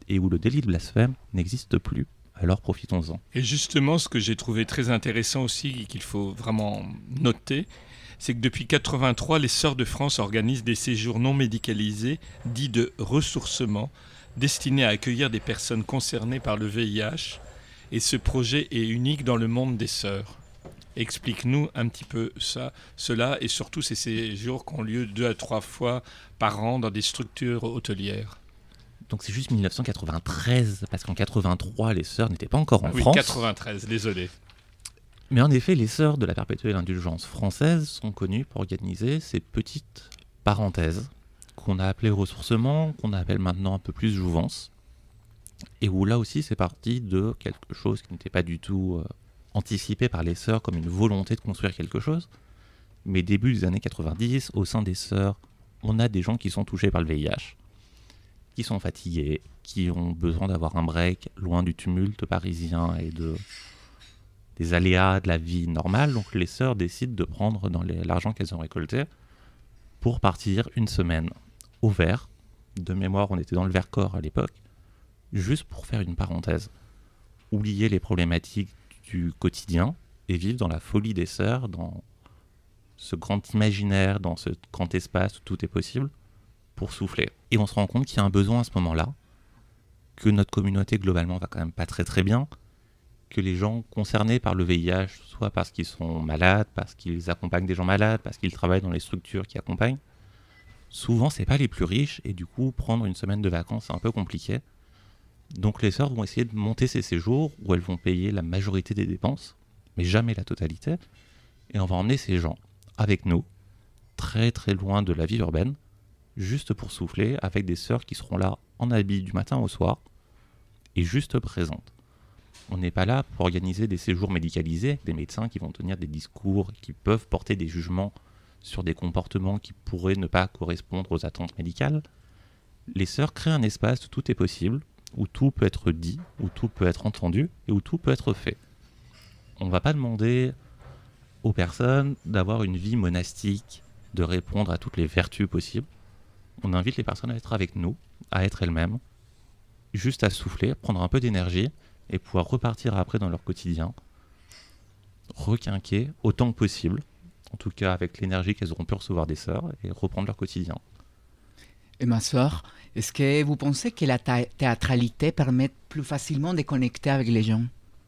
et où le délit de blasphème n'existe plus. Alors profitons-en. Et justement, ce que j'ai trouvé très intéressant aussi, et qu'il faut vraiment noter, c'est que depuis 83, les Sœurs de France organisent des séjours non médicalisés, dits de ressourcement, destinés à accueillir des personnes concernées par le VIH. Et ce projet est unique dans le monde des Sœurs. Explique-nous un petit peu ça, cela, et surtout ces séjours qui ont lieu deux à trois fois par an dans des structures hôtelières. Donc c'est juste 1993, parce qu'en 83, les sœurs n'étaient pas encore en oui, France. 93, désolé. Mais en effet, les sœurs de la perpétuelle indulgence française sont connues pour organiser ces petites parenthèses qu'on a appelées ressourcement, qu'on appelle maintenant un peu plus jouvence, et où là aussi c'est parti de quelque chose qui n'était pas du tout euh, anticipé par les sœurs comme une volonté de construire quelque chose. Mais début des années 90, au sein des sœurs, on a des gens qui sont touchés par le VIH, qui sont fatigués, qui ont besoin d'avoir un break loin du tumulte parisien et de des aléas de la vie normale. Donc les sœurs décident de prendre l'argent qu'elles ont récolté pour partir une semaine au vert. De mémoire, on était dans le Vercors à l'époque, juste pour faire une parenthèse, oublier les problématiques du quotidien et vivre dans la folie des sœurs, dans ce grand imaginaire, dans ce grand espace où tout est possible, souffler. Et on se rend compte qu'il y a un besoin à ce moment-là, que notre communauté globalement va quand même pas très très bien, que les gens concernés par le VIH, soit parce qu'ils sont malades, parce qu'ils accompagnent des gens malades, parce qu'ils travaillent dans les structures qui accompagnent, souvent c'est pas les plus riches et du coup prendre une semaine de vacances c'est un peu compliqué. Donc les sœurs vont essayer de monter ces séjours où elles vont payer la majorité des dépenses, mais jamais la totalité, et on va emmener ces gens avec nous, très très loin de la vie urbaine, juste pour souffler avec des sœurs qui seront là en habit du matin au soir et juste présentes. On n'est pas là pour organiser des séjours médicalisés, des médecins qui vont tenir des discours, qui peuvent porter des jugements sur des comportements qui pourraient ne pas correspondre aux attentes médicales. Les sœurs créent un espace où tout est possible, où tout peut être dit, où tout peut être entendu et où tout peut être fait. On ne va pas demander aux personnes d'avoir une vie monastique, de répondre à toutes les vertus possibles. On invite les personnes à être avec nous, à être elles-mêmes, juste à souffler, prendre un peu d'énergie et pouvoir repartir après dans leur quotidien, requinquer autant que possible, en tout cas avec l'énergie qu'elles auront pu recevoir des sœurs, et reprendre leur quotidien. Et ma soeur, est-ce que vous pensez que la théâtralité permet plus facilement de connecter avec les gens?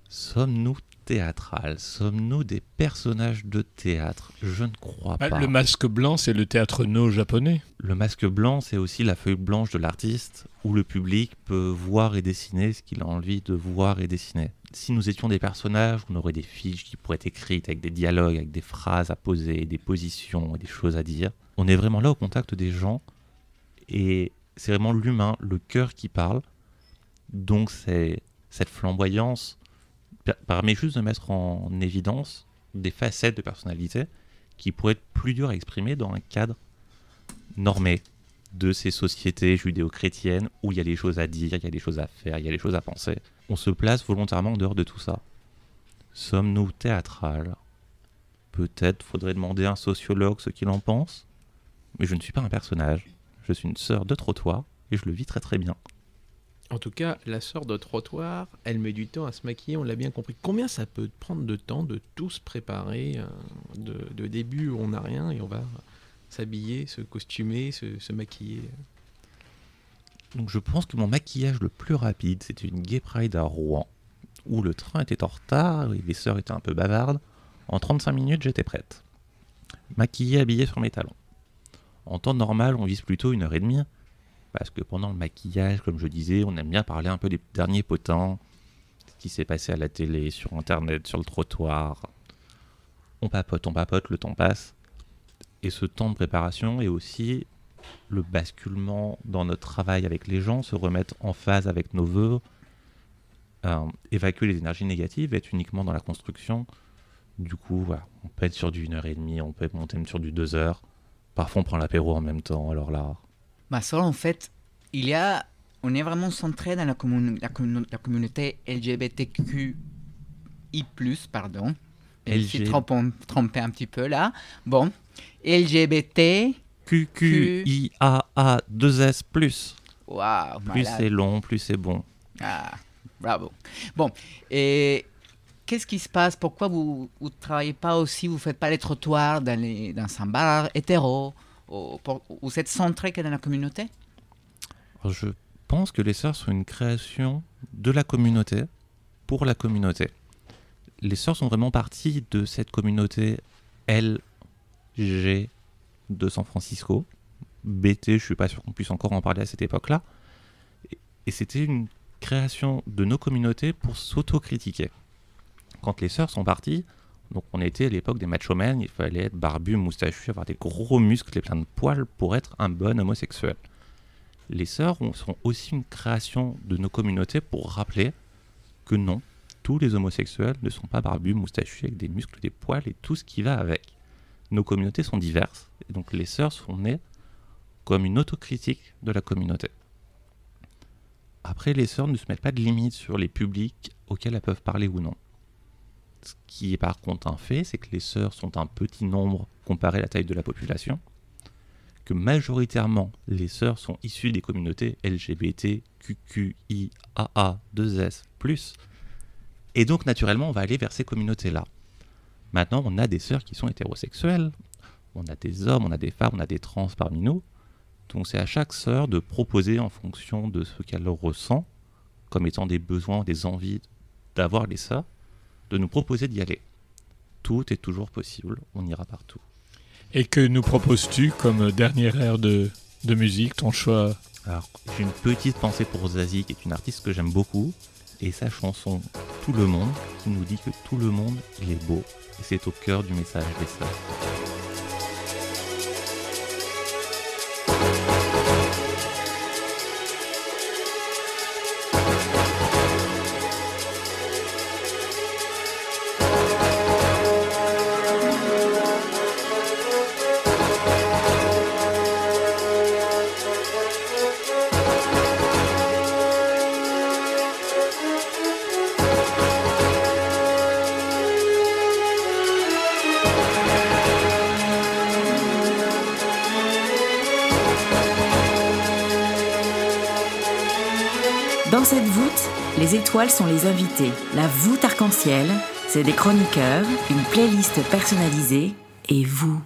Sommes-nous théâtrales Sommes-nous des personnages de théâtre? Je ne crois Ah, pas. le masque blanc, c'est le théâtre no japonais. Le masque blanc, c'est aussi la feuille blanche de l'artiste, où le public peut voir et dessiner ce qu'il a envie de voir et dessiner. Si nous étions des personnages, on aurait des fiches qui pourraient être écrites avec des dialogues, avec des phrases à poser, des positions et des choses à dire. On est vraiment là au contact des gens, et c'est vraiment l'humain, le cœur qui parle. Donc c'est cette flamboyance permet juste de mettre en évidence des facettes de personnalité qui pourraient être plus dures à exprimer dans un cadre normé de ces sociétés judéo-chrétiennes où il y a des choses à dire, il y a des choses à faire, il y a des choses à penser. On se place volontairement en dehors de tout ça. Sommes-nous théâtrales? Peut-être faudrait demander à un sociologue ce qu'il en pense, mais je ne suis pas un personnage. Je suis une sœur de trottoir et je le vis très très bien. En tout cas, la sœur de trottoir, elle met du temps à se maquiller, on l'a bien compris. Combien ça peut prendre de temps de tout se préparer euh, de, début où on n'a rien et on va s'habiller, se costumer, se, se maquiller? Donc je pense que mon maquillage le plus rapide, c'était une gay pride à Rouen, où le train était en retard et les sœurs étaient un peu bavardes. En 35 minutes, j'étais prête. Maquillée, habillée sur mes talons. En temps normal, on vise plutôt une heure et demie, parce que pendant le maquillage, comme je disais, on aime bien parler un peu des derniers potins, ce qui s'est passé à la télé, sur internet, sur le trottoir. On papote, on papote, le temps passe. Et ce temps de préparation est aussi le basculement dans notre travail avec les gens, se remettre en phase avec nos voeux, euh, évacuer les énergies négatives, être uniquement dans la construction. Du coup, voilà, on peut être sur du 1h30, on peut monter même sur du 2 heures. Parfois, on prend l'apéro en même temps. Alors là, Ma soeur, en fait, il y a, on est vraiment centré dans la, commun- la, commun- la communauté LGBTQI+, pardon. Je me suis LG. trompé, trompé un petit peu là. Bon, LGBT, QQIAA 2S+. Plus waouh, Plus malade. c'est long, plus c'est bon. Ah, bravo. Bon, et qu'est-ce qui se passe? Pourquoi vous ne travaillez pas aussi, vous ne faites pas les trottoirs dans, les, dans un bar hétéro? Ou pour- Vous êtes centré dans la communauté Je pense que les sœurs sont une création de la communauté pour la communauté. Les sœurs sont vraiment partie de cette communauté LG de San Francisco. BT, je suis pas sûr qu'on puisse encore en parler à cette époque-là. Et c'était une création de nos communautés pour s'autocritiquer. Quand les sœurs sont parties, donc on était à l'époque des macho men, il fallait être barbu, moustachu, avoir des gros muscles et plein de poils pour être un bon homosexuel les sœurs ont- sont aussi une création de nos communautés pour rappeler que non, tous les homosexuels ne sont pas barbus, moustachus, avec des muscles, des poils et tout ce qui va avec. Nos communautés sont diverses, et donc les sœurs sont nées comme une autocritique de la communauté. Après, les sœurs ne se mettent pas de limites sur les publics auxquels elles peuvent parler ou non. Ce qui est par contre un fait, c'est que les sœurs sont un petit nombre comparé à la taille de la population que majoritairement les sœurs sont issues des communautés LGBT, QQIAA, 2S+. Et donc naturellement on va aller vers ces communautés-là. Maintenant on a des sœurs qui sont hétérosexuelles, on a des hommes, on a des femmes, on a des trans parmi nous. Donc c'est à chaque sœur de proposer en fonction de ce qu'elle ressent, comme étant des besoins, des envies d'avoir les sœurs, de nous proposer d'y aller. Tout est toujours possible, on ira partout. Et que nous proposes-tu comme dernière aire de, de musique, ton choix? Alors, j'ai une petite pensée pour Zazie, qui est une artiste que j'aime beaucoup, et sa chanson Tout le monde, qui nous dit que tout le monde, il est beau, et c'est au cœur du message des sœurs. Étoiles sont les invités. La voûte arc-en-ciel, c'est des chroniqueurs, une playlist personnalisée et vous.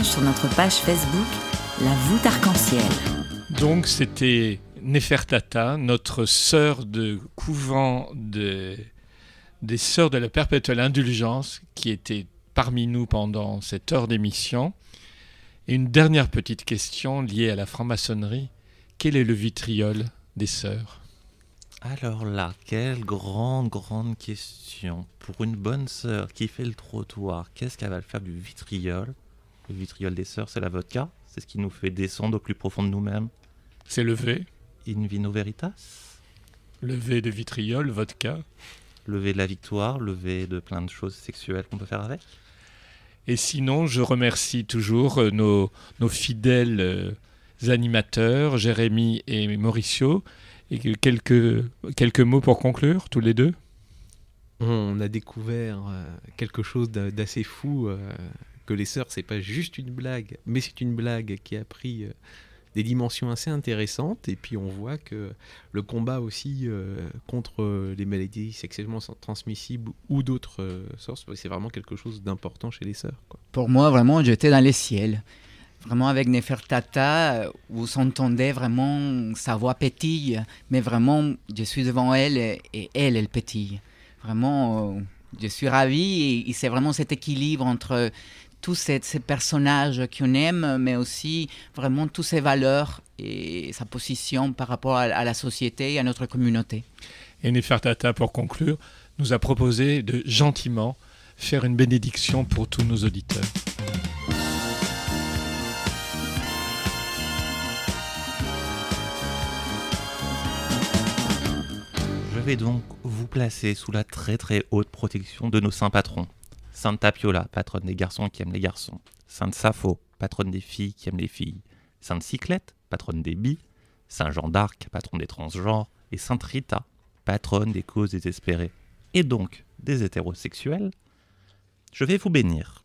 Sur notre page Facebook La voûte arc-en-ciel. Donc c'était Nefertata, notre sœur de couvent de- des sœurs de la perpétuelle indulgence, qui était parmi nous pendant cette heure d'émission. Et une dernière petite question liée à la franc-maçonnerie. Quel est le vitriol des sœurs? Alors là, quelle grande, grande question. Pour une bonne sœur qui fait le trottoir, qu'est-ce qu'elle va faire du vitriol? Le vitriol des sœurs, c'est la vodka. C'est ce qui nous fait descendre au plus profond de nous-mêmes. C'est le V, In vino veritas. Le V de vitriol, vodka. Le V de la victoire, le V de plein de choses sexuelles qu'on peut faire avec. Et sinon, je remercie toujours euh, nos, nos fidèles euh, animateurs, Jérémy et Mauricio. Et que quelques, quelques mots pour conclure, tous les deux. On a découvert euh, quelque chose d'a- d'assez fou, les sœurs, c'est pas juste une blague, mais c'est une blague qui a pris euh, des dimensions assez intéressantes. Et puis on voit que le combat aussi euh, contre euh, les maladies sexuellement transmissibles ou d'autres euh, sources, c'est vraiment quelque chose d'important chez les sœurs. Pour moi, vraiment, j'étais dans les ciels. Vraiment, avec Nefertata, vous entendez vraiment sa voix pétille, mais vraiment, je suis devant elle et, elle, elle pétille. Vraiment, je suis ravi et c'est vraiment cet équilibre entre tous ces, ces personnages qu'on aime, mais aussi vraiment toutes ses valeurs et sa position par rapport à, à la société et à notre communauté. Et Nefertata, pour conclure, nous a proposé de gentiment faire une bénédiction pour tous nos auditeurs. Je vais donc vous placer sous la très très haute protection de nos saints patrons. Sainte Tapiola, patronne des garçons qui aiment les garçons. Sainte Sappho, patronne des filles qui aiment les filles. Sainte Cyclette, patronne des bi. Saint Jean d'Arc, patron des transgenres. Et Sainte Rita, patronne des causes désespérées. Et donc des hétérosexuels. Je vais vous bénir.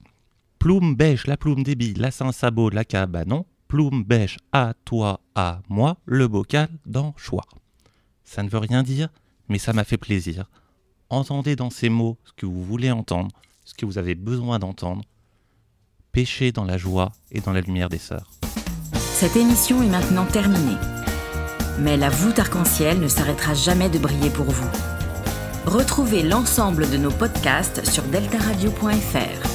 Plume bêche, la plume des billes, la Saint Sabot, la cabanon. Plume bêche, à toi, à moi, le bocal dans choix. Ça ne veut rien dire, mais ça m'a fait plaisir. Entendez dans ces mots ce que vous voulez entendre, ce que vous avez besoin d'entendre. Pêchez dans la joie et dans la lumière des sœurs. Cette émission est maintenant terminée. Mais la voûte arc-en-ciel ne s'arrêtera jamais de briller pour vous. Retrouvez l'ensemble de nos podcasts sur deltaradio.fr.